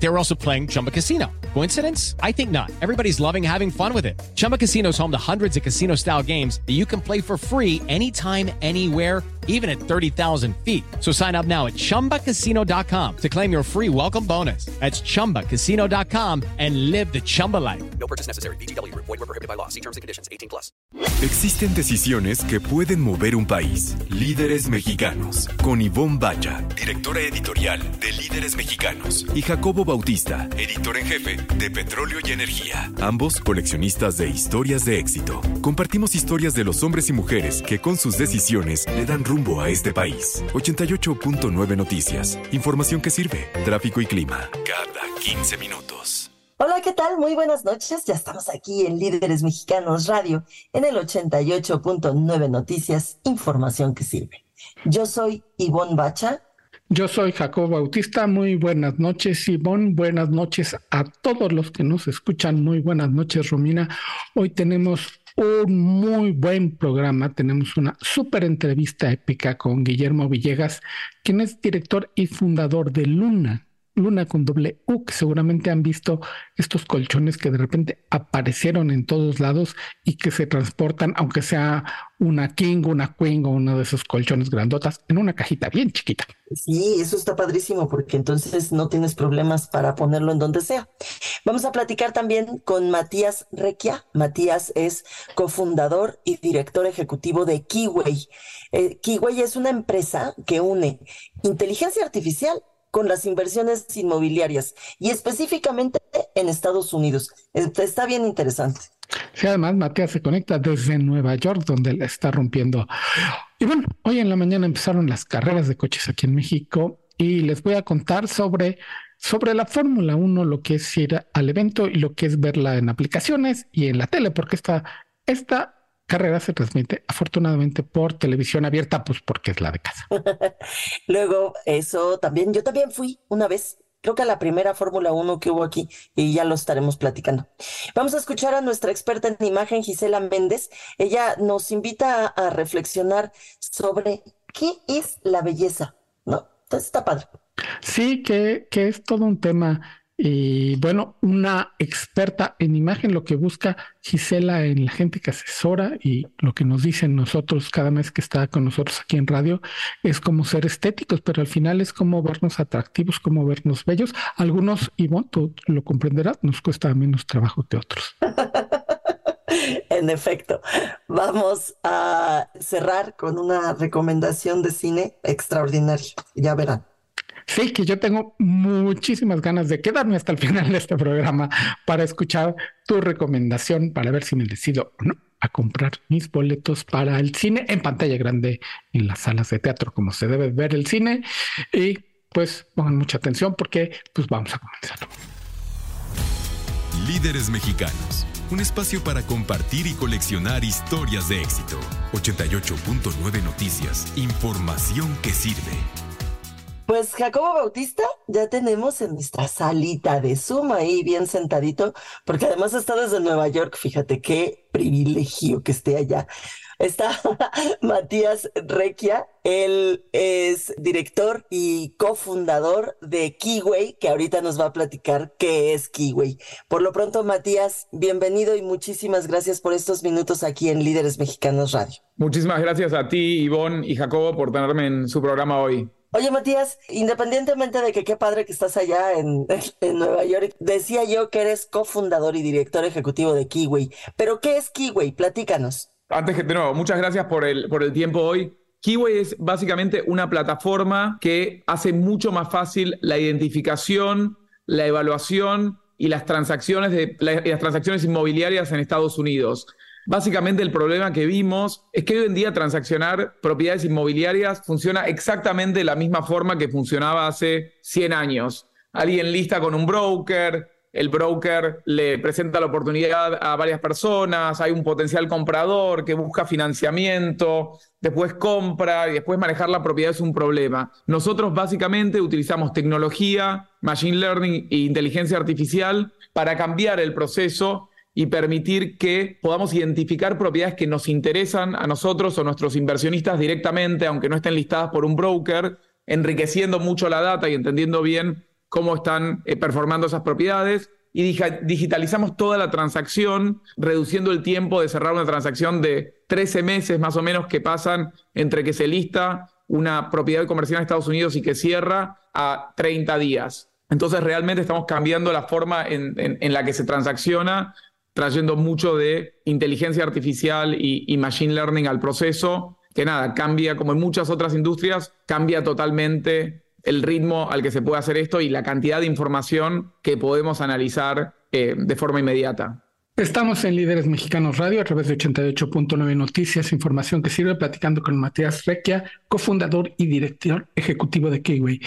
They were also playing Chumba Casino. Coincidence? I think not. Everybody's loving having fun with it. Chumba Casino is home to hundreds of casino style games that you can play for free anytime, anywhere, even at 30,000 feet. So sign up now at chumbacasino.com to claim your free welcome bonus. That's chumbacasino.com and live the Chumba life. No purchase necessary. BGW. Void were prohibited by law. See terms and conditions. 18 plus. Existen decisiones que pueden mover un país. Líderes mexicanos. Con Ivonne Bacha, directora editorial de Líderes Mexicanos. Y Jacobo Bautista, editor en jefe de Petróleo y Energía. Ambos coleccionistas de historias de éxito. Compartimos historias de los hombres y mujeres que con sus decisiones le dan rumbo a este país. 88.9 Noticias. Información que sirve. Tráfico y clima. Cada 15 minutos. Hola, ¿qué tal? Muy buenas noches. Ya estamos aquí en Líderes Mexicanos Radio, en el 88.9 Noticias, información que sirve. Yo soy Ivonne Bacha. Yo soy Jacobo Bautista. Muy buenas noches, Ivonne. Buenas noches a todos los que nos escuchan. Muy buenas noches, Romina. Hoy tenemos un muy buen programa. Tenemos una súper entrevista épica con Guillermo Villegas, quien es director y fundador de Luna, Luna con doble U, que seguramente han visto estos colchones que de repente aparecieron en todos lados y que se transportan, aunque sea una King, una Queen o uno de esos colchones grandotas, en una cajita bien chiquita. Sí, eso está padrísimo porque entonces no tienes problemas para ponerlo en donde sea. Vamos a platicar también con Matías Requia. Matías es cofundador y director ejecutivo de Kiway. Eh, Kiway es una empresa que une inteligencia artificial con las inversiones inmobiliarias y específicamente en Estados Unidos. Está bien interesante. Sí, además Matías se conecta desde Nueva York, donde le está rompiendo. Y bueno, hoy en la mañana empezaron las carreras de coches aquí en México y les voy a contar sobre, sobre la Fórmula 1, lo que es ir al evento y lo que es verla en aplicaciones y en la tele, porque esta, esta carrera se transmite afortunadamente por televisión abierta, pues porque es la de casa. Luego, eso también, yo también fui una vez, creo que a la primera Fórmula 1 que hubo aquí, y ya lo estaremos platicando. Vamos a escuchar a nuestra experta en imagen, Gisela Méndez. Ella nos invita a, a reflexionar sobre qué es la belleza, ¿no? Entonces está padre. Sí, que, que es todo un tema y bueno, una experta en imagen, lo que busca Gisela en la gente que asesora y lo que nos dicen nosotros cada mes que está con nosotros aquí en radio es como ser estéticos, pero al final es como vernos atractivos, como vernos bellos. Algunos, bueno, tú lo comprenderás, nos cuesta menos trabajo que otros. En efecto, vamos a cerrar con una recomendación de cine extraordinaria. Ya verán. Sí, que yo tengo muchísimas ganas de quedarme hasta el final de este programa para escuchar tu recomendación para ver si me decido o no a comprar mis boletos para el cine en pantalla grande en las salas de teatro, como se debe ver el cine. Y pues pongan mucha atención porque pues vamos a comenzar. Líderes mexicanos. Un espacio para compartir y coleccionar historias de éxito. 88.9 Noticias. Información que sirve. Pues Jacobo Bautista ya tenemos en nuestra salita de Zoom ahí bien sentadito, porque además está desde Nueva York, fíjate qué privilegio que esté allá. Está Matías Requia, él es director y cofundador de Kiway, que ahorita nos va a platicar qué es Kiway. Por lo pronto, Matías, bienvenido y muchísimas gracias por estos minutos aquí en Líderes Mexicanos Radio. Muchísimas gracias a ti, Ivonne y Jacobo, por tenerme en su programa hoy. Oye, Matías, independientemente de que qué padre que estás allá en, en, Nueva York, decía yo que eres cofundador y director ejecutivo de Kiway. Pero, ¿qué es Kiway? Platícanos. Antes que de nuevo, muchas gracias por el, por el tiempo hoy. Kiway es básicamente una plataforma que hace mucho más fácil la identificación, la evaluación y las transacciones, de, la, las transacciones inmobiliarias en Estados Unidos. Básicamente el problema que vimos es que hoy en día transaccionar propiedades inmobiliarias funciona exactamente de la misma forma que funcionaba hace 100 años. Alguien lista con un broker, el broker le presenta la oportunidad a varias personas, hay un potencial comprador que busca financiamiento, después compra y después manejar la propiedad es un problema. Nosotros básicamente utilizamos tecnología, machine learning e inteligencia artificial para cambiar el proceso y permitir que podamos identificar propiedades que nos interesan a nosotros o nuestros inversionistas directamente, aunque no estén listadas por un broker, enriqueciendo mucho la data y entendiendo bien cómo están eh, performando esas propiedades. Y digitalizamos toda la transacción, reduciendo el tiempo de cerrar una transacción de 13 meses más o menos que pasan entre que se lista una propiedad comercial en Estados Unidos y que cierra a 30 días. Entonces realmente estamos cambiando la forma en, en la que se transacciona trayendo mucho de inteligencia artificial y, machine learning al proceso, que nada, cambia, como en muchas otras industrias, cambia totalmente el ritmo al que se puede hacer esto y la cantidad de información que podemos analizar eh, de forma inmediata. Estamos en Líderes Mexicanos Radio a través de 88.9 Noticias, información que sirve platicando con Matías Requia, cofundador y director ejecutivo de Kiwi.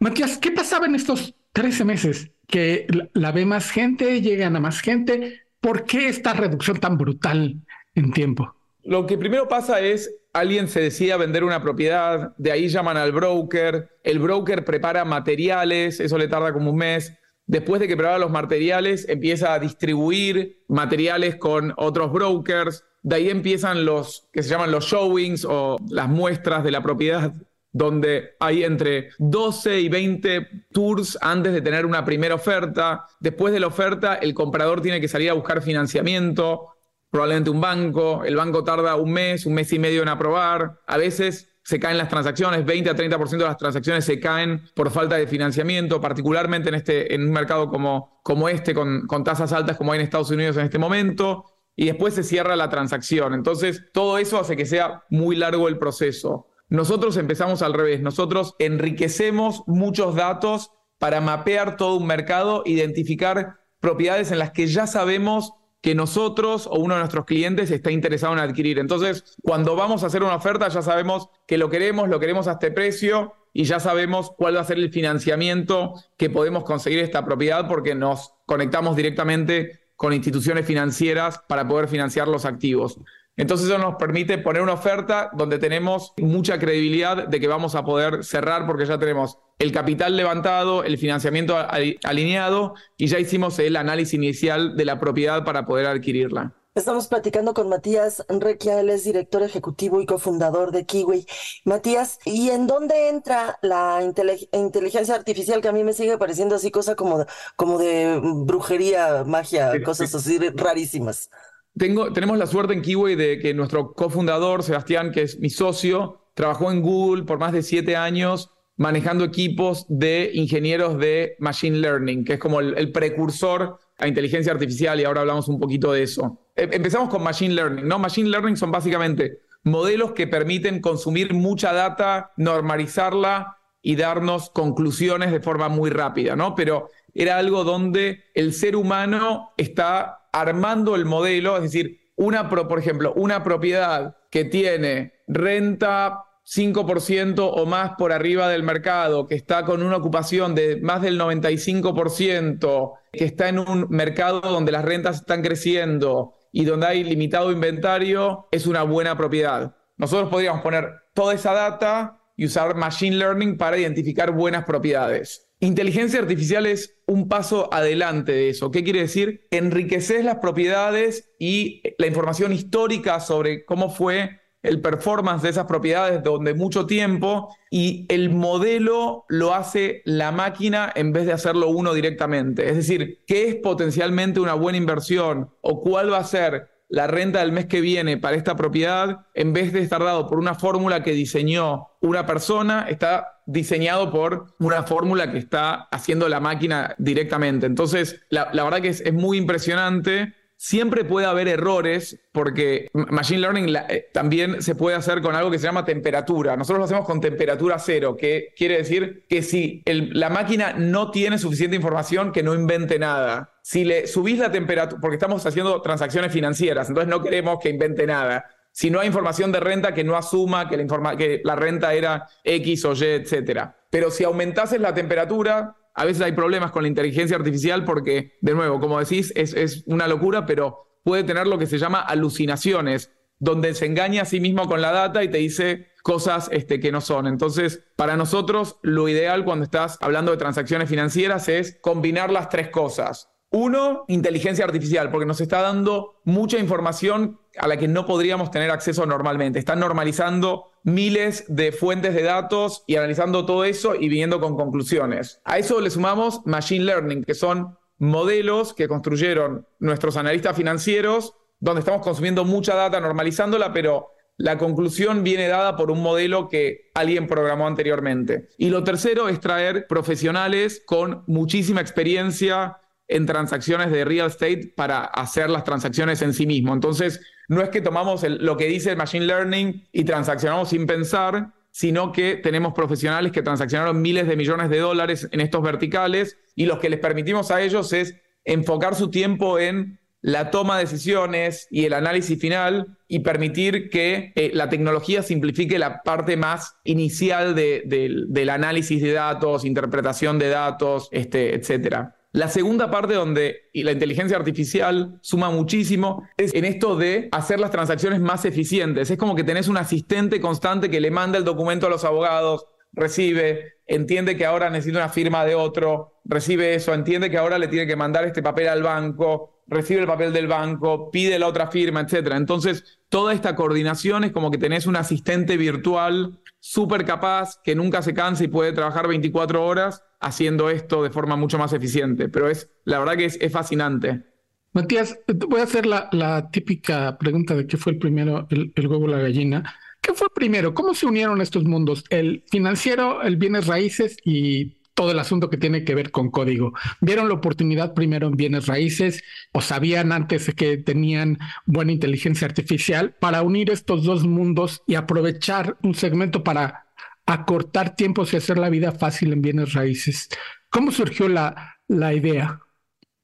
Matías, ¿qué pasaba en estos 13 meses? Que la ve más gente, llegan a más gente, ¿Por qué esta reducción tan brutal en tiempo? Lo que primero pasa es, alguien se decide a vender una propiedad, de ahí llaman al broker, el broker prepara materiales, eso le tarda como un mes. Después de que prepara los materiales, empieza a distribuir materiales con otros brokers. De ahí empiezan los que se llaman los showings o las muestras de la propiedad donde hay entre 12 y 20 tours antes de tener una primera oferta. Después de la oferta, el comprador tiene que salir a buscar financiamiento, probablemente un banco. El banco tarda un mes, un mes y medio en aprobar. A veces se caen las transacciones, 20 a 30% de las transacciones se caen por falta de financiamiento, particularmente en, este, en un mercado como, como este, con, con tasas altas como hay en Estados Unidos en este momento. Y después se cierra la transacción. Entonces, todo eso hace que sea muy largo el proceso. Nosotros empezamos al revés, nosotros enriquecemos muchos datos para mapear todo un mercado, identificar propiedades en las que ya sabemos que nosotros o uno de nuestros clientes está interesado en adquirir. Entonces, cuando vamos a hacer una oferta, ya sabemos que lo queremos, lo queremos a este precio y ya sabemos cuál va a ser el financiamiento que podemos conseguir esta propiedad porque nos conectamos directamente con instituciones financieras para poder financiar los activos. Entonces eso nos permite poner una oferta donde tenemos mucha credibilidad de que vamos a poder cerrar porque ya tenemos el capital levantado, el financiamiento alineado y ya hicimos el análisis inicial de la propiedad para poder adquirirla. Estamos platicando con Matías Requia, él es director ejecutivo y cofundador de Kiwi. Matías, ¿y en dónde entra la inteligencia artificial que a mí me sigue pareciendo así cosa como, como de brujería, magia, cosas así rarísimas? Tenemos la suerte en Kiwi de que nuestro cofundador, Sebastián, que es mi socio, trabajó en Google por más de siete años manejando equipos de ingenieros de Machine Learning, que es como el, precursor a inteligencia artificial y ahora hablamos un poquito de eso. E, empezamos con Machine Learning, ¿no? Machine Learning son básicamente modelos que permiten consumir mucha data, normalizarla y darnos conclusiones de forma muy rápida, ¿no? Pero era algo donde el ser humano está armando el modelo, es decir, una, por ejemplo, una propiedad que tiene renta 5% o más por arriba del mercado, que está con una ocupación de más del 95%, que está en un mercado donde las rentas están creciendo y donde hay limitado inventario, es una buena propiedad. Nosotros podríamos poner toda esa data y usar Machine Learning para identificar buenas propiedades. Inteligencia artificial es un paso adelante de eso. ¿Qué quiere decir? Enriqueces las propiedades y la información histórica sobre cómo fue el performance de esas propiedades donde mucho tiempo y el modelo lo hace la máquina en vez de hacerlo uno directamente. Es decir, ¿qué es potencialmente una buena inversión o cuál va a ser la renta del mes que viene para esta propiedad, en vez de estar dado por una fórmula que diseñó una persona, está diseñado por una fórmula que está haciendo la máquina directamente. Entonces, la, verdad que es, muy impresionante Siempre puede haber errores porque Machine Learning eh, también se puede hacer con algo que se llama temperatura. Nosotros lo hacemos con temperatura cero, que quiere decir que si la máquina no tiene suficiente información, que no invente nada. Si le subís la temperatura, porque estamos haciendo transacciones financieras, entonces no queremos que invente nada. Si no hay información de renta, que no asuma que la, renta era X o Y, etc. Pero si aumentases la temperatura, a veces hay problemas con la inteligencia artificial porque, de nuevo, como decís, es, una locura, pero puede tener lo que se llama alucinaciones, donde se engaña a sí mismo con la data y te dice cosas este, que no son. Entonces, para nosotros, lo ideal cuando estás hablando de transacciones financieras es combinar las tres cosas. Uno, inteligencia artificial, porque nos está dando mucha información a la que no podríamos tener acceso normalmente. Están normalizando miles de fuentes de datos y analizando todo eso y viniendo con conclusiones. A eso le sumamos machine learning, que son modelos que construyeron nuestros analistas financieros, donde estamos consumiendo mucha data, normalizándola, pero la conclusión viene dada por un modelo que alguien programó anteriormente. Y lo tercero es traer profesionales con muchísima experiencia en transacciones de real estate para hacer las transacciones en sí mismo. Entonces, no es que tomamos lo que dice el Machine Learning y transaccionamos sin pensar, sino que tenemos profesionales que transaccionaron miles de millones de dólares en estos verticales y lo que les permitimos a ellos es enfocar su tiempo en la toma de decisiones y el análisis final y permitir que eh, la tecnología simplifique la parte más inicial del análisis de datos, interpretación de datos, este, etcétera. La segunda parte donde la inteligencia artificial suma muchísimo es en esto de hacer las transacciones más eficientes. Es como que tenés un asistente constante que le manda el documento a los abogados, recibe, entiende que ahora necesita una firma de otro, recibe eso, entiende que ahora le tiene que mandar este papel al banco, recibe el papel del banco, pide la otra firma, etc. Entonces, toda esta coordinación es como que tenés un asistente virtual súper capaz que nunca se cansa y puede trabajar 24 horas haciendo esto de forma mucho más eficiente. Pero es, la verdad que es, fascinante. Matías, voy a hacer la, típica pregunta de qué fue el primero, el, el huevo o la gallina. ¿Qué fue primero? ¿Cómo se unieron estos mundos? El financiero, el bienes raíces y todo el asunto que tiene que ver con código. ¿Vieron la oportunidad primero en bienes raíces o sabían antes que tenían buena inteligencia artificial para unir estos dos mundos y aprovechar un segmento para acortar tiempos y hacer la vida fácil en bienes raíces. ¿Cómo surgió la, la idea?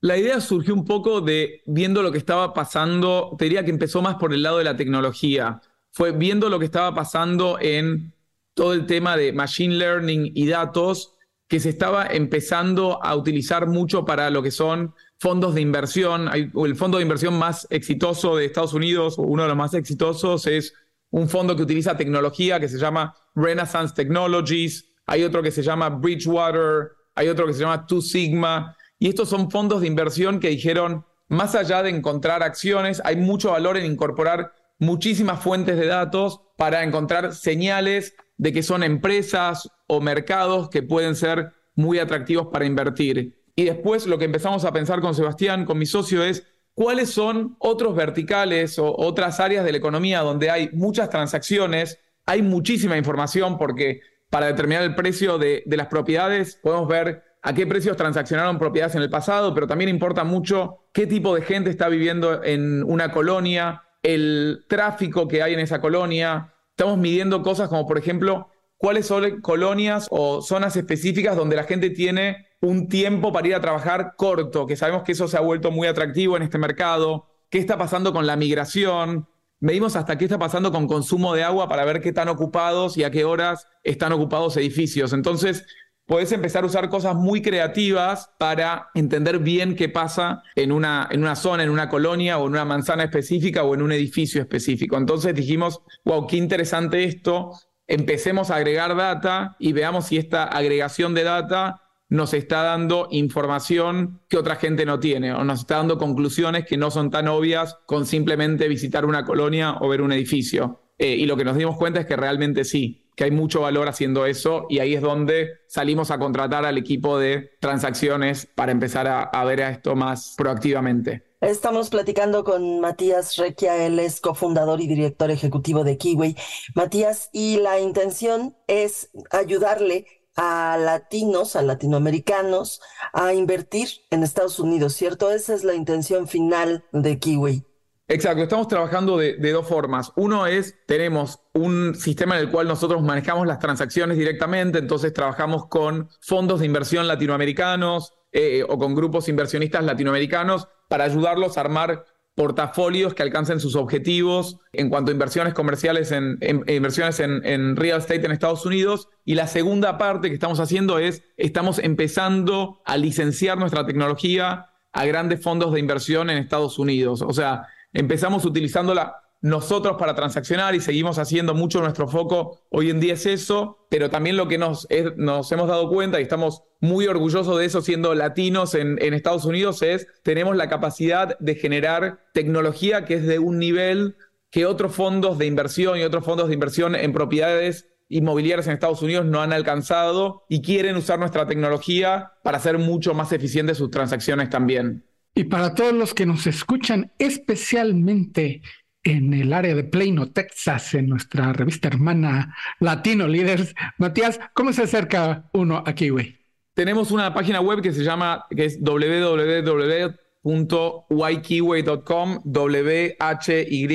La idea surgió un poco de viendo lo que estaba pasando, te diría que empezó más por el lado de la tecnología, fue viendo lo que estaba pasando en todo el tema de machine learning y datos que se estaba empezando a utilizar mucho para lo que son fondos de inversión. El fondo de inversión más exitoso de Estados Unidos, uno de los más exitosos, es un fondo que utiliza tecnología que se llama Renaissance Technologies, hay otro que se llama Bridgewater, hay otro que se llama Two Sigma, y estos son fondos de inversión que dijeron, más allá de encontrar acciones, hay mucho valor en incorporar muchísimas fuentes de datos para encontrar señales de que son empresas o mercados que pueden ser muy atractivos para invertir. Y después lo que empezamos a pensar con Sebastián, con mi socio, es cuáles son otros verticales o otras áreas de la economía donde hay muchas transacciones, hay muchísima información porque para determinar el precio de, las propiedades podemos ver a qué precios transaccionaron propiedades en el pasado, pero también importa mucho qué tipo de gente está viviendo en una colonia, el tráfico que hay en esa colonia. Estamos midiendo cosas como, por ejemplo, cuáles son colonias o zonas específicas donde la gente tiene un tiempo para ir a trabajar corto, que sabemos que eso se ha vuelto muy atractivo en este mercado, qué está pasando con la migración, medimos hasta qué está pasando con consumo de agua para ver qué están ocupados y a qué horas están ocupados edificios. Entonces, podés empezar a usar cosas muy creativas para entender bien qué pasa en una, en una zona, en una colonia o en una manzana específica o en un edificio específico. Entonces dijimos, wow, qué interesante esto, empecemos a agregar data y veamos si esta agregación de data nos está dando información que otra gente no tiene o nos está dando conclusiones que no son tan obvias con simplemente visitar una colonia o ver un edificio. Eh, y lo que nos dimos cuenta es que realmente sí, que hay mucho valor haciendo eso y ahí es donde salimos a contratar al equipo de transacciones para empezar a, ver a esto más proactivamente. Estamos platicando con Matías Requia, él es cofundador y director ejecutivo de Kiwi. Matías, y la intención es ayudarle a latinos, a latinoamericanos, a invertir en Estados Unidos, ¿cierto? Esa es la intención final de Kiwi. Exacto, estamos trabajando de, dos formas. Uno es, tenemos un sistema en el cual nosotros manejamos las transacciones directamente, entonces trabajamos con fondos de inversión latinoamericanos eh, o con grupos inversionistas latinoamericanos para ayudarlos a armar portafolios que alcancen sus objetivos en cuanto a inversiones comerciales en, inversiones en, real estate en Estados Unidos. Y la segunda parte que estamos haciendo es, estamos empezando a licenciar nuestra tecnología a grandes fondos de inversión en Estados Unidos. O sea, empezamos utilizándola nosotros para transaccionar y seguimos haciendo mucho nuestro foco hoy en día es eso, pero también lo que nos, nos hemos dado cuenta y estamos muy orgullosos de eso siendo latinos en, en Estados Unidos es tenemos la capacidad de generar tecnología que es de un nivel que otros fondos de inversión y otros fondos de inversión en propiedades inmobiliarias en Estados Unidos no han alcanzado y quieren usar nuestra tecnología para hacer mucho más eficientes sus transacciones también. Y para todos los que nos escuchan, especialmente en el área de Plano, Texas, en nuestra revista hermana Latino Leaders, Matías, ¿cómo se acerca uno a Kiwi? Tenemos una página web que se llama, que es www.ykiway.com, W-H-Y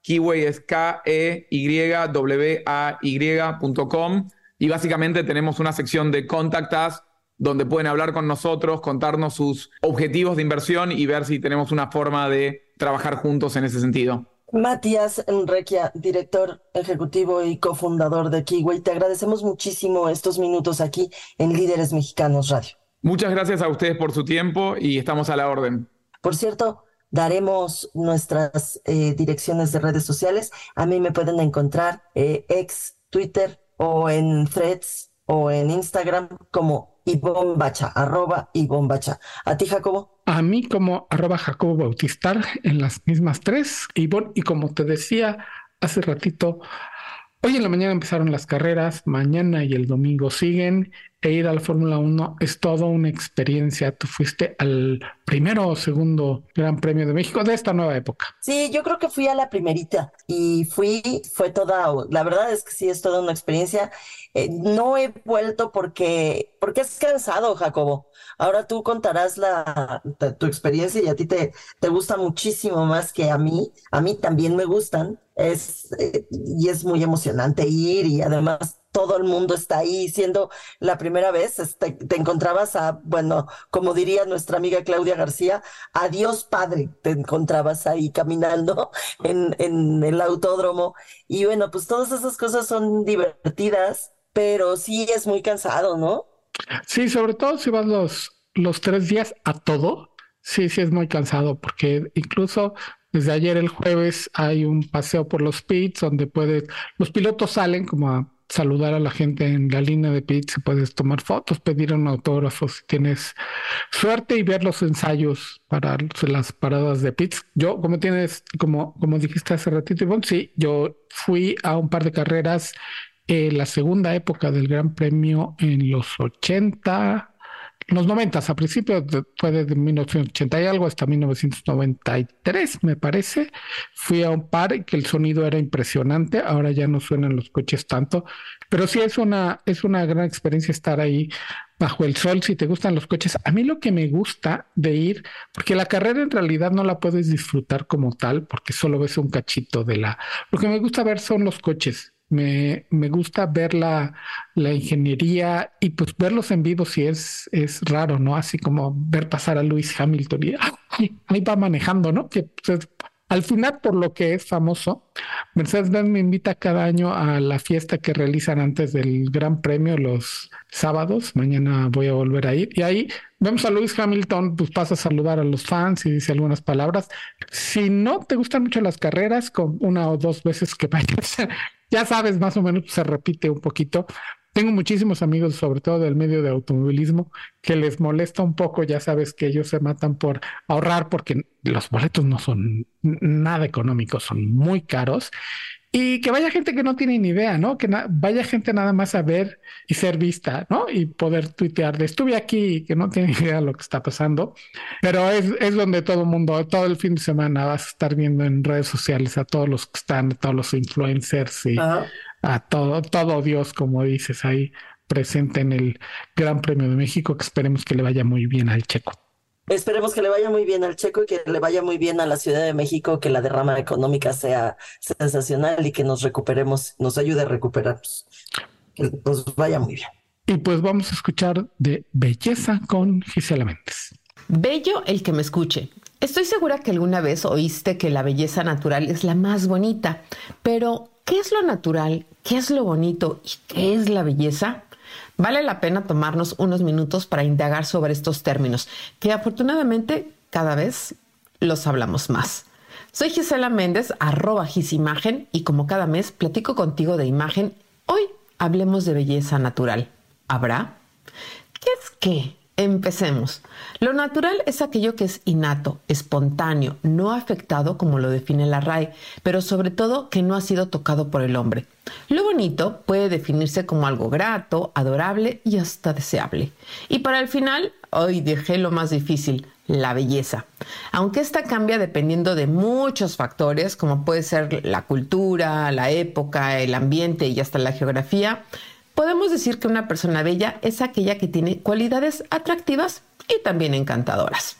Kiwi es K-E-Y-W-A-Y.com y básicamente tenemos una sección de Contact Us donde pueden hablar con nosotros, contarnos sus objetivos de inversión y ver si tenemos una forma de trabajar juntos en ese sentido. Matías Enrequia, director ejecutivo y cofundador de Kiwi, te agradecemos muchísimo estos minutos aquí en Líderes Mexicanos Radio. Muchas gracias a ustedes por su tiempo y estamos a la orden. Por cierto, daremos nuestras eh, direcciones de redes sociales. A mí me pueden encontrar eh, ex Twitter o en threads o en Instagram como Ivonne Bacha, arroba Ivonne Bacha. ¿A ti, Jacobo? A mí como arroba Jacobo Bautistar en las mismas tres, Ivonne. Y como te decía hace ratito, Hoy en la mañana empezaron las carreras, mañana y el domingo siguen. E ir a la Fórmula 1 es toda una experiencia. Tú fuiste al primero o segundo Gran Premio de México de esta nueva época. Sí, yo creo que fui a la primerita y fui, fue toda, la verdad es que sí, es toda una experiencia. Eh, no he vuelto porque, porque es cansado, Jacobo. Ahora tú contarás la, tu experiencia y a ti te, te gusta muchísimo más que a mí. A mí también me gustan es, eh, y es muy emocionante ir y además todo el mundo está ahí siendo la primera vez, este, te encontrabas a, bueno, como diría nuestra amiga Claudia García, adiós padre, te encontrabas ahí caminando en, en el autódromo y bueno, pues todas esas cosas son divertidas, pero sí es muy cansado, ¿no? Sí, sobre todo si vas los, los tres días a todo, sí, sí es muy cansado porque incluso desde ayer el jueves hay un paseo por los pits donde puedes, los pilotos salen como a saludar a la gente en la línea de pits, puedes tomar fotos, pedir un autógrafo si tienes suerte y ver los ensayos para las paradas de pits. Yo, como tienes, como, como dijiste hace ratito, Ivonne, sí, yo fui a un par de carreras en la segunda época del Gran Premio en los 80, los 90, a principios de, fue desde 1980 y algo hasta 1993, me parece. Fui a un par que el sonido era impresionante, ahora ya no suenan los coches tanto, pero sí es una, es una gran experiencia estar ahí bajo el sol si te gustan los coches. A mí lo que me gusta de ir, porque la carrera en realidad no la puedes disfrutar como tal, porque solo ves un cachito de la... Lo que me gusta ver son los coches me, me gusta ver la, la, ingeniería y pues verlos en vivo si es, es raro, ¿no? Así como ver pasar a Lewis Hamilton y ahí va manejando, ¿no? Que pues, al final, por lo que es famoso, Mercedes-Benz me invita cada año a la fiesta que realizan antes del Gran Premio los sábados. Mañana voy a volver a ir. Y ahí vemos a Lewis Hamilton, pues pasa a saludar a los fans y dice algunas palabras. Si no te gustan mucho las carreras, con una o dos veces que vayas, ya sabes, más o menos se repite un poquito. Tengo muchísimos amigos, sobre todo del medio de automovilismo, que les molesta un poco, ya sabes que ellos se matan por ahorrar porque los boletos no son nada económicos, son muy caros. Y que vaya gente que no tiene ni idea, ¿no? Que vaya gente nada más a ver y ser vista, ¿no? Y poder tuitear de estuve aquí, que no tiene idea de lo que está pasando. Pero es, es donde todo el mundo, todo el fin de semana vas a estar viendo en redes sociales a todos los que están, todos los influencers y a todo, todo Dios, como dices ahí, presente en el Gran Premio de México, que esperemos que le vaya muy bien al checo. Esperemos que le vaya muy bien al Checo y que le vaya muy bien a la Ciudad de México, que la derrama económica sea sensacional y que nos recuperemos, nos ayude a recuperarnos. Que nos vaya muy bien. Y pues vamos a escuchar de Belleza con Gisela Méndez. Bello el que me escuche. Estoy segura que alguna vez oíste que la belleza natural es la más bonita, pero ¿qué es lo natural? ¿Qué es lo bonito? ¿Y qué es la belleza? Vale la pena tomarnos unos minutos para indagar sobre estos términos, que afortunadamente cada vez los hablamos más. Soy Gisela Méndez, arroba Gisimagen, y como cada mes platico contigo de imagen, hoy hablemos de belleza natural. ¿Habrá? ¿Qué es qué? Empecemos. Lo natural es aquello que es innato, espontáneo, no afectado como lo define la RAE, pero sobre todo que no ha sido tocado por el hombre. Lo bonito puede definirse como algo grato, adorable y hasta deseable. Y para el final, hoy dejé lo más difícil, la belleza. Aunque esta cambia dependiendo de muchos factores, como puede ser la cultura, la época, el ambiente y hasta la geografía, podemos decir que una persona bella es aquella que tiene cualidades atractivas y también encantadoras.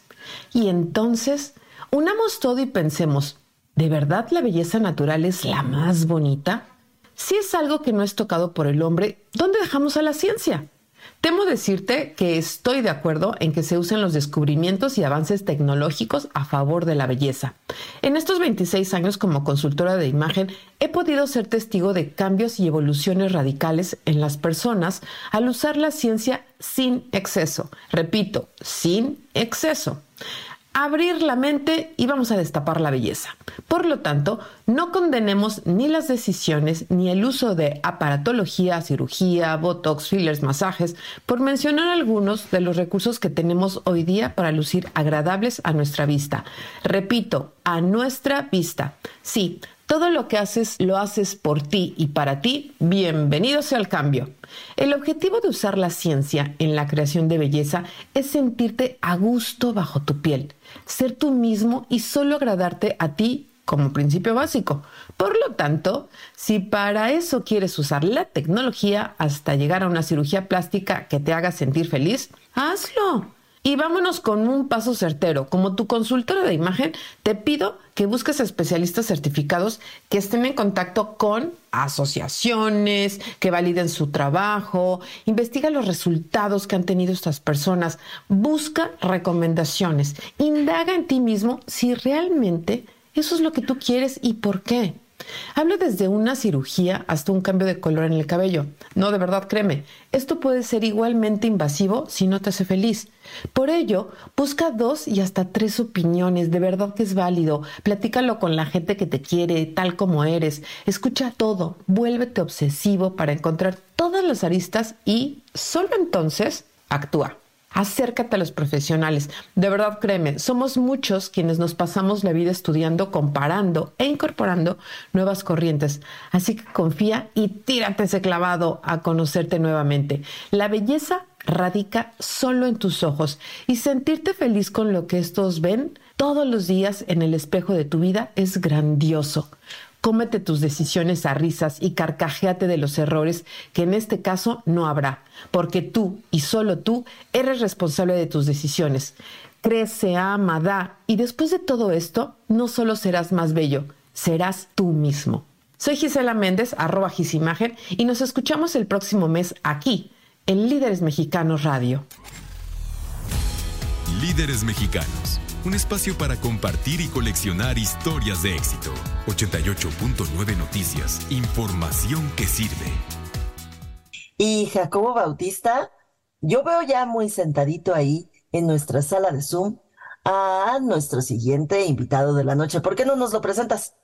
Y entonces, unamos todo y pensemos, ¿de verdad la belleza natural es la más bonita? Si es algo que no es tocado por el hombre, ¿dónde dejamos a la ciencia? Temo decirte que estoy de acuerdo en que se usen los descubrimientos y avances tecnológicos a favor de la belleza. En estos 26 años como consultora de imagen he podido ser testigo de cambios y evoluciones radicales en las personas al usar la ciencia sin exceso. Repito, sin exceso abrir la mente y vamos a destapar la belleza. Por lo tanto, no condenemos ni las decisiones ni el uso de aparatología, cirugía, botox, fillers, masajes, por mencionar algunos de los recursos que tenemos hoy día para lucir agradables a nuestra vista. Repito, a nuestra vista. Sí, todo lo que haces lo haces por ti y para ti, bienvenido sea el cambio. El objetivo de usar la ciencia en la creación de belleza es sentirte a gusto bajo tu piel, ser tú mismo y solo agradarte a ti como principio básico. Por lo tanto, si para eso quieres usar la tecnología hasta llegar a una cirugía plástica que te haga sentir feliz, hazlo. Y vámonos con un paso certero. Como tu consultora de imagen, te pido que busques especialistas certificados que estén en contacto con asociaciones, que validen su trabajo, investiga los resultados que han tenido estas personas, busca recomendaciones, indaga en ti mismo si realmente eso es lo que tú quieres y por qué. Hablo desde una cirugía hasta un cambio de color en el cabello. No, de verdad, créeme, esto puede ser igualmente invasivo si no te hace feliz. Por ello, busca dos y hasta tres opiniones, de verdad que es válido. Platícalo con la gente que te quiere, tal como eres. Escucha todo, vuélvete obsesivo para encontrar todas las aristas y solo entonces actúa. Acércate a los profesionales. De verdad, créeme, somos muchos quienes nos pasamos la vida estudiando, comparando e incorporando nuevas corrientes. Así que confía y tírate ese clavado a conocerte nuevamente. La belleza radica solo en tus ojos y sentirte feliz con lo que estos ven todos los días en el espejo de tu vida es grandioso. Cómete tus decisiones a risas y carcajeate de los errores que en este caso no habrá, porque tú y solo tú eres responsable de tus decisiones. Crece, ama, da y después de todo esto no solo serás más bello, serás tú mismo. Soy Gisela Méndez, arroba Gisimagen, y nos escuchamos el próximo mes aquí, en Líderes Mexicanos Radio. Líderes Mexicanos un espacio para compartir y coleccionar historias de éxito. 88.9 Noticias, información que sirve. Y Jacobo Bautista, yo veo ya muy sentadito ahí en nuestra sala de Zoom a nuestro siguiente invitado de la noche. ¿Por qué no nos lo presentas?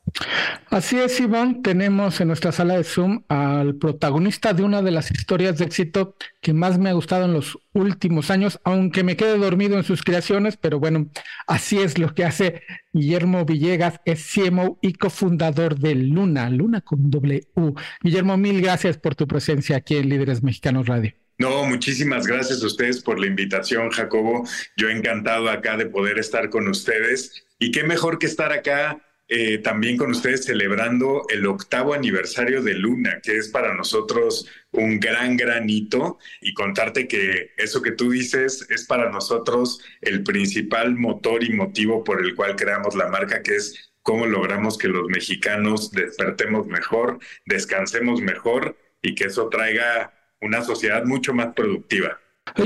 Así es, Iván. Tenemos en nuestra sala de Zoom al protagonista de una de las historias de éxito que más me ha gustado en los últimos años, aunque me quede dormido en sus creaciones, pero bueno, así es lo que hace Guillermo Villegas, es CMO y cofundador de Luna, Luna con U. Guillermo, mil gracias por tu presencia aquí en Líderes Mexicanos Radio. No, muchísimas gracias a ustedes por la invitación, Jacobo. Yo encantado acá de poder estar con ustedes. Y qué mejor que estar acá eh, también con ustedes celebrando el octavo aniversario de Luna, que es para nosotros un gran, gran hito. Y contarte que eso que tú dices es para nosotros el principal motor y motivo por el cual creamos la marca, que es cómo logramos que los mexicanos despertemos mejor, descansemos mejor y que eso traiga una sociedad mucho más productiva.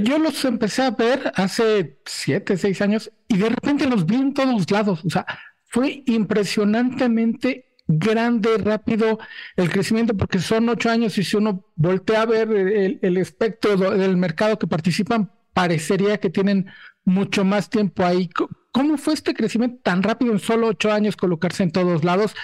Yo los empecé a ver hace siete, seis años y de repente los vi en todos lados. O sea, fue impresionantemente grande, rápido el crecimiento, porque son ocho años y si uno voltea a ver el, el espectro del mercado que participan, parecería que tienen mucho más tiempo ahí. ¿Cómo fue este crecimiento tan rápido en solo ocho años, colocarse en todos lados?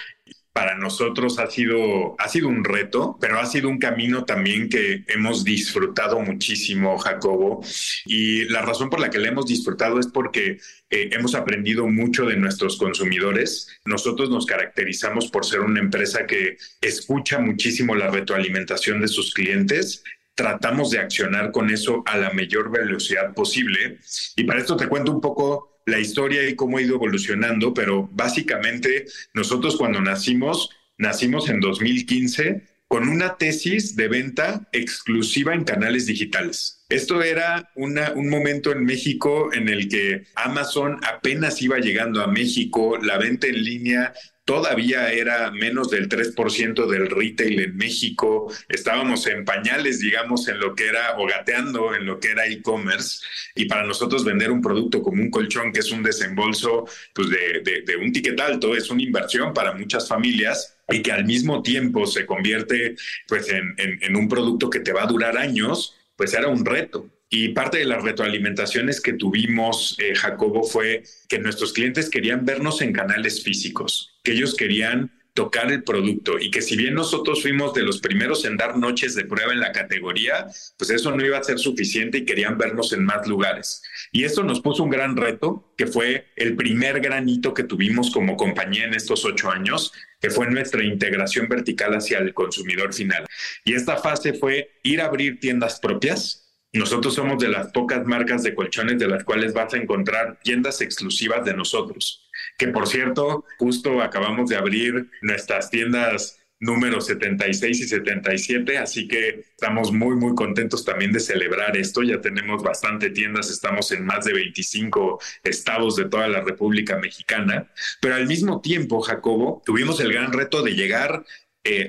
Para nosotros ha sido, ha sido un reto, pero ha sido un camino también que hemos disfrutado muchísimo, Jacobo. Y la razón por la que le hemos disfrutado es porque eh, hemos aprendido mucho de nuestros consumidores. Nosotros nos caracterizamos por ser una empresa que escucha muchísimo la retroalimentación de sus clientes tratamos de accionar con eso a la mayor velocidad posible. Y para esto te cuento un poco la historia y cómo ha ido evolucionando, pero básicamente nosotros cuando nacimos, nacimos en 2015 con una tesis de venta exclusiva en canales digitales. Esto era una, un momento en México en el que Amazon apenas iba llegando a México, la venta en línea todavía era menos del 3% del retail en México, estábamos en pañales, digamos, en lo que era, o gateando en lo que era e-commerce, y para nosotros vender un producto como un colchón, que es un desembolso pues, de, de un ticket alto, es una inversión para muchas familias, y que al mismo tiempo se convierte pues en, en, un producto que te va a durar años, pues era un reto. Y parte de las retroalimentaciones que tuvimos, eh, Jacobo, fue que nuestros clientes querían vernos en canales físicos, que ellos querían tocar el producto y que si bien nosotros fuimos de los primeros en dar noches de prueba en la categoría, pues eso no iba a ser suficiente y querían vernos en más lugares. Y esto nos puso un gran reto, que fue el primer gran hito que tuvimos como compañía en estos ocho años, que fue nuestra integración vertical hacia el consumidor final. Y esta fase fue ir a abrir tiendas propias, nosotros somos de las pocas marcas de colchones de las cuales vas a encontrar tiendas exclusivas de nosotros. Que por cierto, justo acabamos de abrir nuestras tiendas número 76 y 77, así que estamos muy, muy contentos también de celebrar esto. Ya tenemos bastante tiendas, estamos en más de 25 estados de toda la República Mexicana, pero al mismo tiempo, Jacobo, tuvimos el gran reto de llegar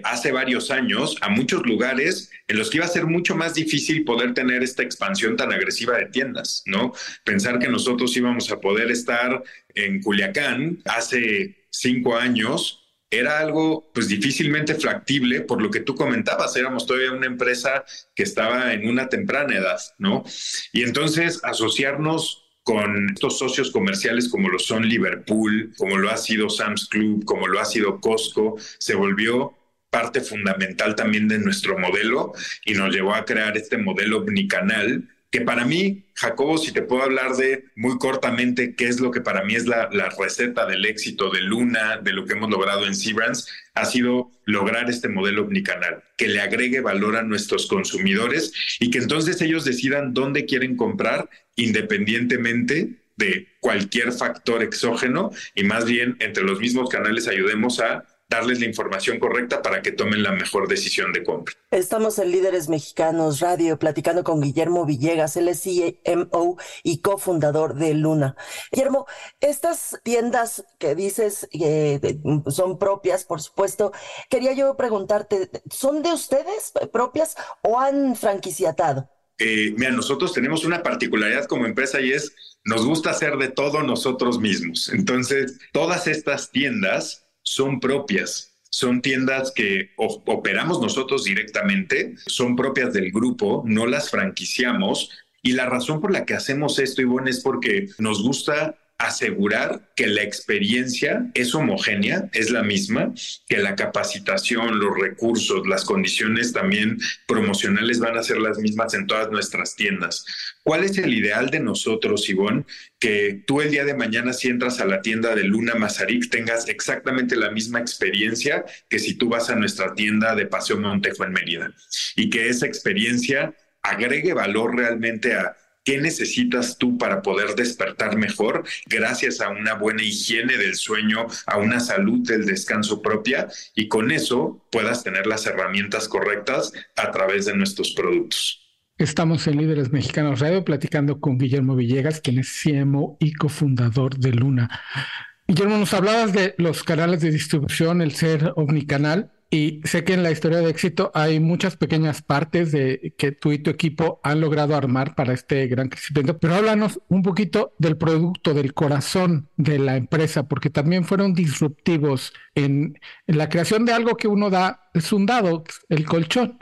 hace varios años a muchos lugares en los que iba a ser mucho más difícil poder tener esta expansión tan agresiva de tiendas, ¿no? Pensar que nosotros íbamos a poder estar en Culiacán hace cinco años era algo pues difícilmente factible por lo que tú comentabas, éramos todavía una empresa que estaba en una temprana edad, ¿no? Y entonces asociarnos con estos socios comerciales como lo son Liverpool, como lo ha sido Sam's Club, como lo ha sido Costco, se volvió parte fundamental también de nuestro modelo y nos llevó a crear este modelo omnicanal que para mí, Jacobo, si te puedo hablar de muy cortamente qué es lo que para mí es la, receta del éxito de Luna, de lo que hemos logrado en Seabrands, ha sido lograr este modelo omnicanal, que le agregue valor a nuestros consumidores y que entonces ellos decidan dónde quieren comprar independientemente de cualquier factor exógeno y más bien entre los mismos canales ayudemos a darles la información correcta para que tomen la mejor decisión de compra. Estamos en Líderes Mexicanos Radio platicando con Guillermo Villegas, él es CMO y cofundador de Luna. Guillermo, estas tiendas que dices eh, son propias, por supuesto, quería yo preguntarte, ¿son de ustedes propias o han franquiciatado? Eh, mira, nosotros tenemos una particularidad como empresa y es, nos gusta hacer de todo nosotros mismos. Entonces, todas estas tiendas son propias. Son tiendas que operamos nosotros directamente, son propias del grupo, no las franquiciamos. Y la razón por la que hacemos esto, Ivonne, es porque nos gusta asegurar que la experiencia es homogénea, es la misma, que la capacitación, los recursos, las condiciones también promocionales van a ser las mismas en todas nuestras tiendas. ¿Cuál es el ideal de nosotros, Ivonne? Que tú el día de mañana, si entras a la tienda de Luna Mazarik, tengas exactamente la misma experiencia que si tú vas a nuestra tienda de Paseo Montejo en Mérida. Y que esa experiencia agregue valor realmente a ¿Qué necesitas tú para poder despertar mejor gracias a una buena higiene del sueño, a una salud del descanso propia y con eso puedas tener las herramientas correctas a través de nuestros productos? Estamos en Líderes Mexicanos Radio platicando con Guillermo Villegas, quien es CMO y cofundador de Luna. Guillermo, nos hablabas de los canales de distribución, el ser omnicanal. Y sé que en la historia de éxito hay muchas pequeñas partes de que tú y tu equipo han logrado armar para este gran crecimiento, pero háblanos un poquito del producto, del corazón de la empresa, porque también fueron disruptivos en, la creación de algo que uno da, es un dado, el colchón.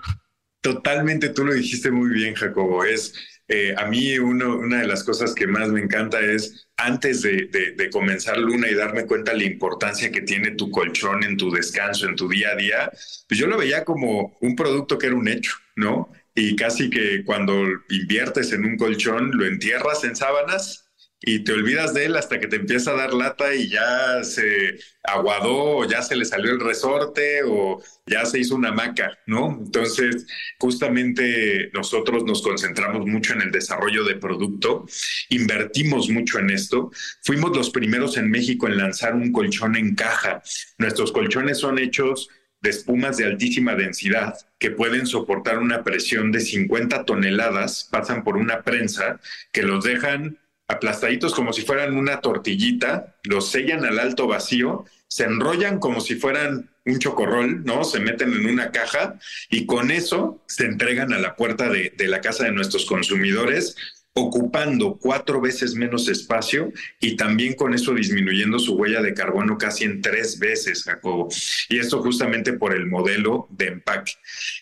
Totalmente, tú lo dijiste muy bien, Jacobo. Es eh, a mí una de las cosas que más me encanta es antes de, de, comenzar Luna y darme cuenta la importancia que tiene tu colchón en tu descanso, en tu día a día, pues yo lo veía como un producto que era un hecho, ¿no? Y casi que cuando inviertes en un colchón, lo entierras en sábanas y te olvidas de él hasta que te empieza a dar lata y ya se aguadó o ya se le salió el resorte o ya se hizo una maca, ¿no? Entonces, justamente nosotros nos concentramos mucho en el desarrollo de producto, invertimos mucho en esto, fuimos los primeros en México en lanzar un colchón en caja. Nuestros colchones son hechos de espumas de altísima densidad que pueden soportar una presión de 50 toneladas, pasan por una prensa que los dejan aplastaditos como si fueran una tortillita, los sellan al alto vacío, se enrollan como si fueran un chocorrol, ¿no? Se meten en una caja y con eso se entregan a la puerta de, de la casa de nuestros consumidores ocupando cuatro veces menos espacio y también con eso disminuyendo su huella de carbono casi en tres veces, Jacobo. Y esto justamente por el modelo de empaque.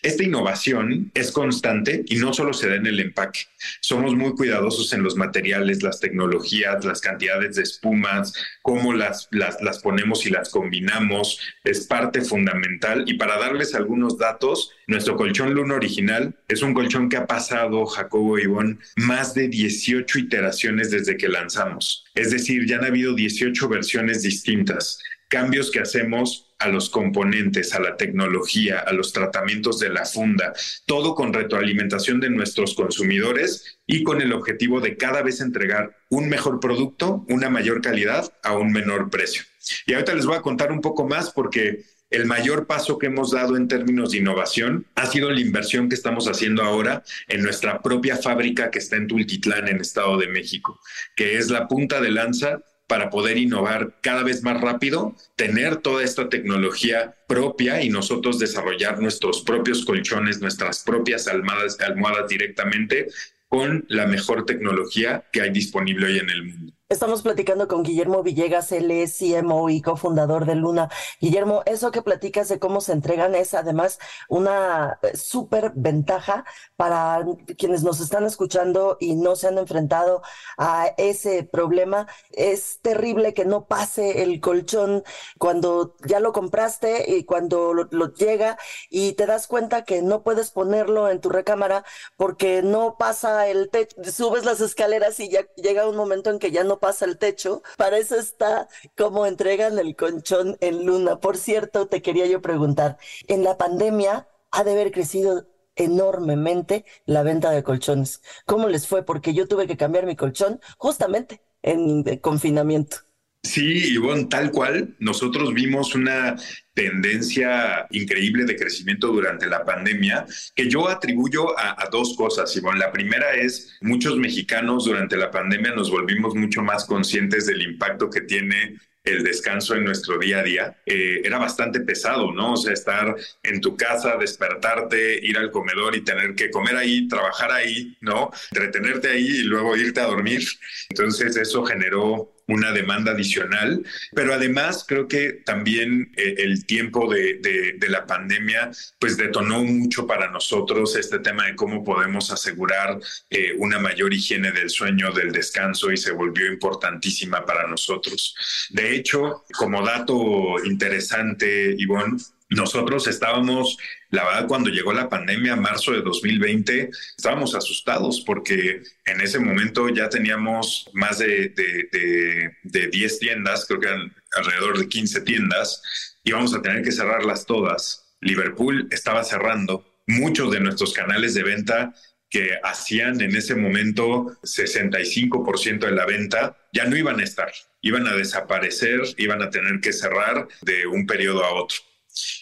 Esta innovación es constante y no solo se da en el empaque. Somos muy cuidadosos en los materiales, las tecnologías, las cantidades de espumas, cómo las, las, las ponemos y las combinamos. Es parte fundamental. Y para darles algunos datos, nuestro colchón Luna original es un colchón que ha pasado, Jacobo Ivón, más de 18 iteraciones desde que lanzamos. Es decir, ya han habido 18 versiones distintas, cambios que hacemos a los componentes, a la tecnología, a los tratamientos de la funda, todo con retroalimentación de nuestros consumidores y con el objetivo de cada vez entregar un mejor producto, una mayor calidad a un menor precio. Y ahorita les voy a contar un poco más porque el mayor paso que hemos dado en términos de innovación ha sido la inversión que estamos haciendo ahora en nuestra propia fábrica que está en Tultitlán, en Estado de México, que es la punta de lanza para poder innovar cada vez más rápido, tener toda esta tecnología propia y nosotros desarrollar nuestros propios colchones, nuestras propias almohadas, almohadas directamente con la mejor tecnología que hay disponible hoy en el mundo. Estamos platicando con Guillermo Villegas, él es CMO y cofundador de Luna. Guillermo, eso que platicas de cómo se entregan es además una eh, súper ventaja para quienes nos están escuchando y no se han enfrentado a ese problema. Es terrible que no pase el colchón cuando ya lo compraste y cuando lo, llega y te das cuenta que no puedes ponerlo en tu recámara porque no pasa el techo, subes las escaleras y ya llega un momento en que ya no pasa el techo. Para eso está como entregan el colchón en Luna. Por cierto, te quería yo preguntar, en la pandemia ha de haber crecido enormemente la venta de colchones. ¿Cómo les fue? Porque yo tuve que cambiar mi colchón justamente en confinamiento. Sí, Ivonne, tal cual. Nosotros vimos una tendencia increíble de crecimiento durante la pandemia que yo atribuyo a, dos cosas, Ivonne. La primera es, muchos mexicanos durante la pandemia nos volvimos mucho más conscientes del impacto que tiene el descanso en nuestro día a día. Eh, era bastante pesado, ¿no? O sea, estar en tu casa, despertarte, ir al comedor y tener que comer ahí, trabajar ahí, ¿no? Entretenerte ahí y luego irte a dormir. Entonces eso generó una demanda adicional, pero además creo que también eh, el tiempo de, la pandemia pues detonó mucho para nosotros este tema de cómo podemos asegurar eh, una mayor higiene del sueño, del descanso y se volvió importantísima para nosotros. De hecho, como dato interesante, Ivonne, nosotros estábamos, la verdad, cuando llegó la pandemia, marzo de 2020, estábamos asustados porque en ese momento ya teníamos más de, de, 10 tiendas, creo que eran alrededor de 15 tiendas, íbamos a tener que cerrarlas todas. Liverpool estaba cerrando. Muchos de nuestros canales de venta que hacían en ese momento 65% de la venta, ya no iban a estar, iban a desaparecer, iban a tener que cerrar de un periodo a otro.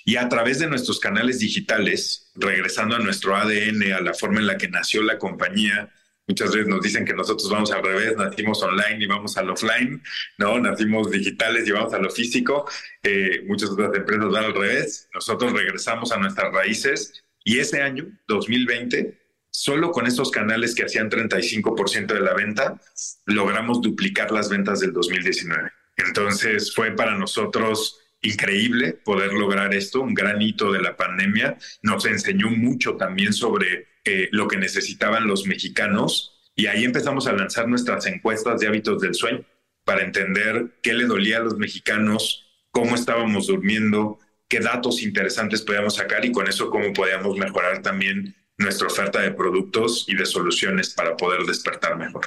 Y a través de nuestros canales digitales, regresando a nuestro ADN, a la forma en la que nació la compañía, muchas veces nos dicen que nosotros vamos al revés, nacimos online y vamos al offline, ¿no? Nacimos digitales y vamos a lo físico. Eh, muchas otras empresas van al revés. Nosotros regresamos a nuestras raíces y ese año, 2020, solo con estos canales que hacían 35% de la venta, logramos duplicar las ventas del 2019. Entonces fue para nosotros increíble poder lograr esto, un gran hito de la pandemia. Nos enseñó mucho también sobre eh, lo que necesitaban los mexicanos Y ahí empezamos a lanzar nuestras encuestas de hábitos del sueño para entender qué le dolía a los mexicanos, cómo estábamos durmiendo, qué datos interesantes podíamos sacar y con eso cómo podíamos mejorar también nuestra oferta de productos y de soluciones para poder despertar mejor.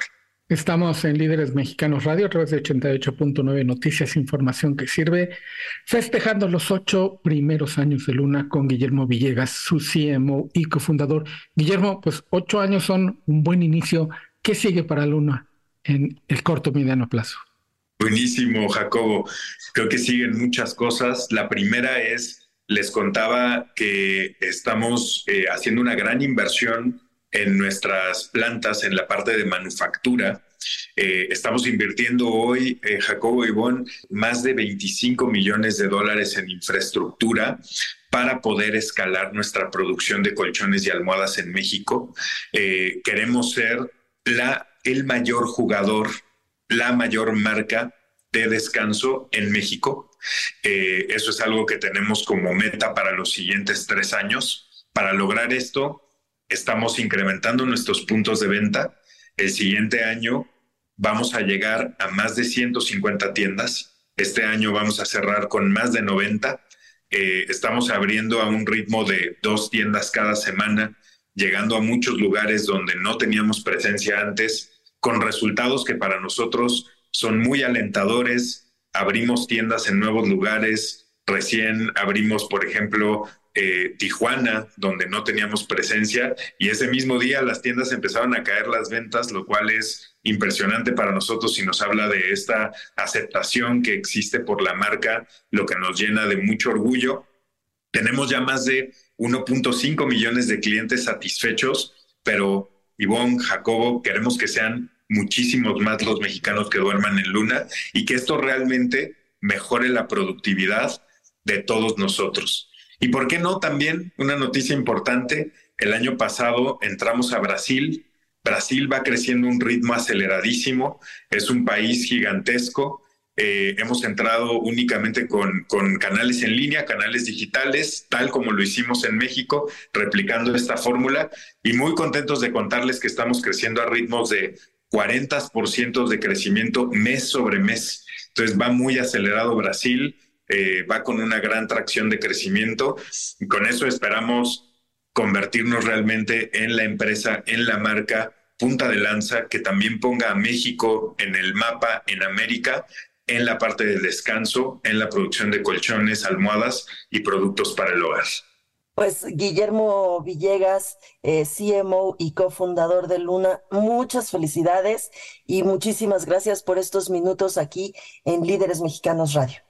Estamos en Líderes Mexicanos Radio a través de 88.9 Noticias, información que sirve, festejando los ocho primeros años de Luna con Guillermo Villegas, su CMO y cofundador. Guillermo, pues ocho años son un buen inicio. ¿Qué sigue para Luna en el corto mediano plazo? Buenísimo, Jacobo. Creo que siguen muchas cosas. La primera es, les contaba que estamos eh, haciendo una gran inversión en nuestras plantas en la parte de manufactura. Eh, estamos invirtiendo hoy, eh, Jacobo Ivón, más de 25 millones de dólares en infraestructura para poder escalar nuestra producción de colchones y almohadas en México. Eh, queremos ser la, el mayor jugador, la mayor marca de descanso en México. eso es algo que tenemos como meta para los siguientes tres años. Para lograr esto, estamos incrementando nuestros puntos de venta. El siguiente año vamos a llegar a más de 150 tiendas. Este año vamos a cerrar con más de 90. Eh, estamos abriendo a un ritmo de dos tiendas cada semana, llegando a muchos lugares donde no teníamos presencia antes, con resultados que para nosotros son muy alentadores. Abrimos tiendas en nuevos lugares. Recién abrimos, por ejemplo, eh, Tijuana, donde no teníamos presencia, y ese mismo día las tiendas empezaron a caer las ventas, lo cual es impresionante para nosotros y nos habla de esta aceptación que existe por la marca, lo que nos llena de mucho orgullo. Tenemos ya más de 1.5 millones de clientes satisfechos, pero Ivonne, Jacobo, queremos que sean muchísimos más los mexicanos que duerman en Luna y que esto realmente mejore la productividad de todos nosotros. Y por qué no también una noticia importante, el año pasado entramos a Brasil. Brasil va creciendo un ritmo aceleradísimo, es un país gigantesco. Eh, hemos entrado únicamente con, con canales en línea, canales digitales, tal como lo hicimos en México, replicando esta fórmula y muy contentos de contarles que estamos creciendo a ritmos de 40% de crecimiento mes sobre mes. Entonces va muy acelerado Brasil eh, va con una gran tracción de crecimiento y con eso esperamos convertirnos realmente en la empresa, en la marca punta de lanza que también ponga a México en el mapa en América en la parte de descanso, en la producción de colchones, almohadas y productos para el hogar. Pues Guillermo Villegas, eh, CMO y cofundador de Luna, muchas felicidades y muchísimas gracias por estos minutos aquí en Líderes Mexicanos Radio.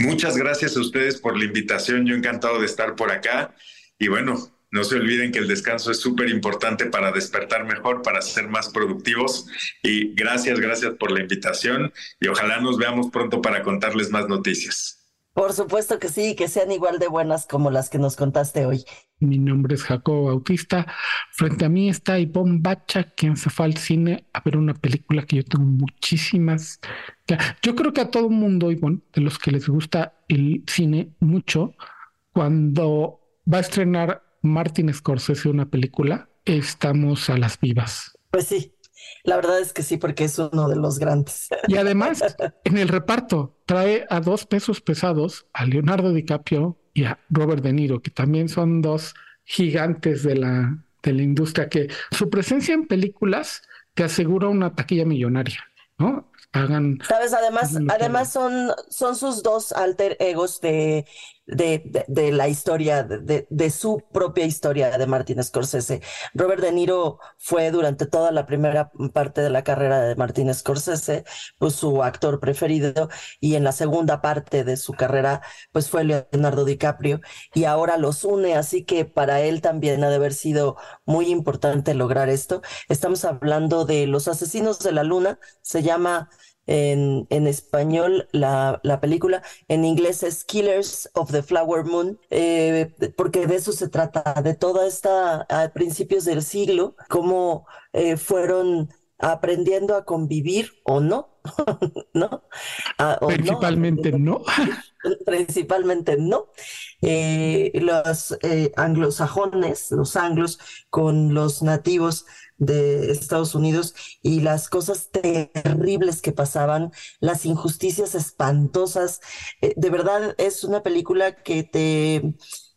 Muchas gracias a ustedes por la invitación. Yo encantado de estar por acá. Y bueno, no se olviden que el descanso es súper importante para despertar mejor, para ser más productivos. Y gracias, gracias por la invitación. Y ojalá nos veamos pronto para contarles más noticias. Por supuesto que sí, que sean igual de buenas como las que nos contaste hoy. Mi nombre es Jacobo Bautista. Frente a mí está Ivonne Bacha, quien se fue al cine a ver una película que yo tengo muchísimas. Yo creo que a todo mundo, Ivonne, de los que les gusta el cine mucho, cuando va a estrenar Martin Scorsese una película, estamos a las vivas. Pues sí, la verdad es que sí, porque es uno de los grandes. Y además, en el reparto, trae a dos pesos pesados, a Leonardo DiCaprio y a Robert De Niro, que también son dos gigantes de la, de la industria, que su presencia en películas te asegura una taquilla millonaria, ¿no? Hagan. Sabes, además, además son, son sus dos alter egos de de, de, la historia, de, de, su propia historia de Martin Scorsese. Robert De Niro fue durante toda la primera parte de la carrera de Martin Scorsese, pues su actor preferido, y en la segunda parte de su carrera, pues fue Leonardo DiCaprio, y ahora los une, así que para él también ha de haber sido muy importante lograr esto. Estamos hablando de Los Asesinos de la Luna, se llama en, en español la, la, película, en inglés es Killers of the Flower Moon, eh, porque de eso se trata, de toda esta, a principios del siglo, cómo eh, fueron aprendiendo a convivir o no, ¿no? O no, Principalmente no. principalmente no. Eh, los eh, anglosajones, los anglos, con los nativos de Estados Unidos y las cosas terribles que pasaban, las injusticias espantosas. Eh, de verdad es una película que te,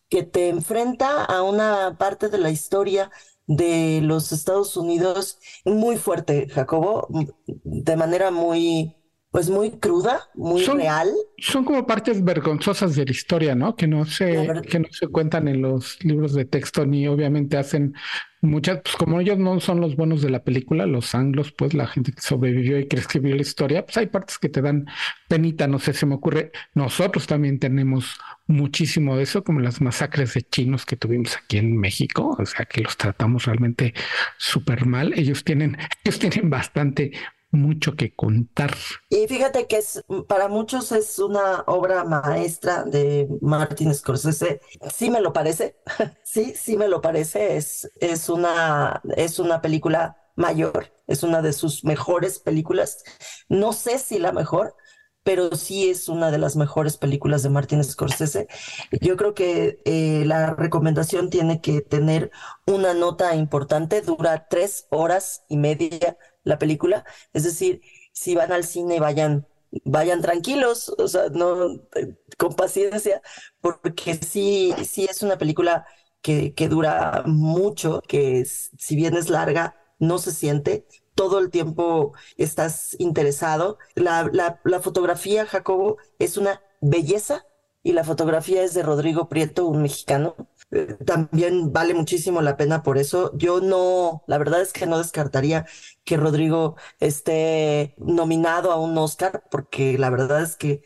que te enfrenta a una parte de la historia de los Estados Unidos muy fuerte, Jacobo, de manera muy, pues muy cruda, muy Son- real. Son como partes vergonzosas de la historia, ¿no? Que no se, que no se cuentan en los libros de texto, ni obviamente hacen muchas, pues como ellos no son los buenos de la película, los anglos, pues la gente que sobrevivió y que escribió la historia, pues hay partes que te dan penita, no sé, se me ocurre. Nosotros también tenemos muchísimo de eso, como las masacres de chinos que tuvimos aquí en México, o sea que los tratamos realmente súper mal. Ellos tienen, ellos tienen bastante mucho que contar. Y fíjate que es, para muchos es una obra maestra de Martin Scorsese. Sí me lo parece, sí, sí me lo parece. Es, es una, es una película mayor, es una de sus mejores películas. No sé si la mejor, pero sí es una de las mejores películas de Martin Scorsese. Yo creo que eh, la recomendación tiene que tener una nota importante, dura tres horas y media la película, es decir, si van al cine vayan, vayan tranquilos, o sea, no, eh, con paciencia, porque sí, sí es una película que, que dura mucho, que es- si bien es larga, no se siente. Todo el tiempo estás interesado. La, la, la fotografía, Jacobo, es una belleza y la fotografía es de Rodrigo Prieto, un mexicano. También vale muchísimo la pena por eso. Yo no, la verdad es que no descartaría que Rodrigo esté nominado a un Oscar, porque la verdad es que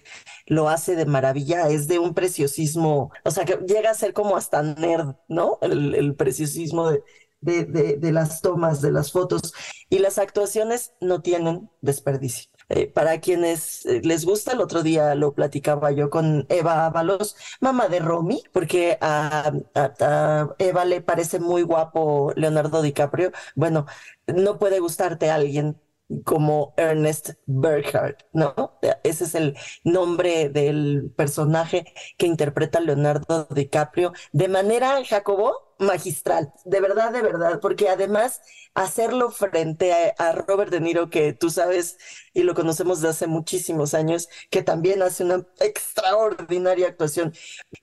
lo hace de maravilla, es de un preciosismo, o sea, que llega a ser como hasta nerd, ¿no? El, el preciosismo de, de, de, de las tomas, de las fotos, y las actuaciones no tienen desperdicio. Eh, para quienes eh, les gusta, el otro día lo platicaba yo con Eva Ábalos, mamá de Romy, porque a, Eva le parece muy guapo Leonardo DiCaprio. Bueno, no puede gustarte alguien como Ernest Burkhardt, ¿no? Ese es el nombre del personaje que interpreta Leonardo DiCaprio de manera, Jacobo, magistral, de verdad, de verdad, porque además hacerlo frente a, Robert De Niro, que tú sabes y lo conocemos de hace muchísimos años, que también hace una extraordinaria actuación.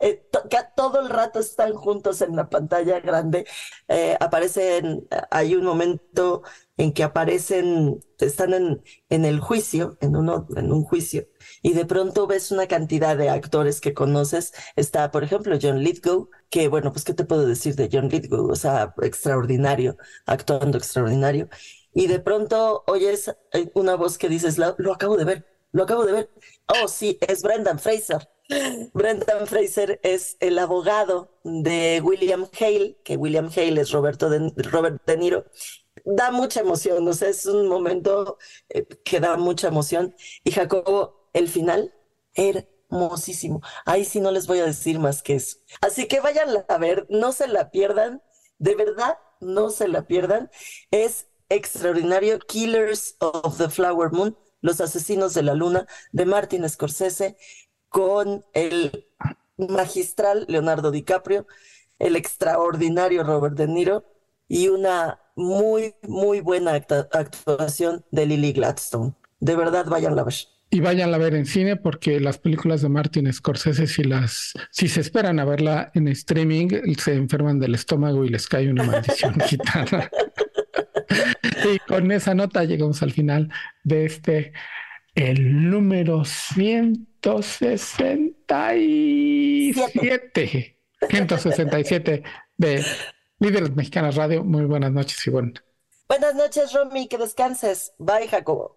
Eh, que todo el rato están juntos en la pantalla grande. Eh, aparecen, hay un momento en que aparecen, están en, en el juicio, en uno, en un juicio, y de pronto ves una cantidad de actores que conoces. Está, por ejemplo, John Lithgow, que bueno, pues, ¿qué te puedo decir de John Lithgow? O sea, extraordinario, actuando extraordinario. Y de pronto oyes eh, una voz que dices, "Lo- acabo de ver, lo acabo de ver. Oh, sí, es Brendan Fraser. Brendan Fraser es el abogado de William Hale, que William Hale es Roberto de, Robert De Niro. Da mucha emoción, o sea, es un momento eh, que da mucha emoción. Y Jacobo, el final, hermosísimo. Ahí sí no les voy a decir más que eso. Así que vayan a ver, no se la pierdan, de verdad, no se la pierdan. Es extraordinario. Killers of the Flower Moon, Los Asesinos de la Luna, de Martin Scorsese, con el magistral Leonardo DiCaprio, el extraordinario Robert De Niro y una muy, muy buena actuación de Lily Gladstone. De verdad, vayan a ver. Y vayan a ver en cine porque las películas de Martin Scorsese, si las, si se esperan a verla en streaming, se enferman del estómago y les cae una maldición gitana. y con esa nota llegamos al final de este, el número 167. 167 de Líderes Mexicanas Radio. Muy buenas noches, Ivonne. Buenas noches, Romy, que descanses. Bye, Jacobo.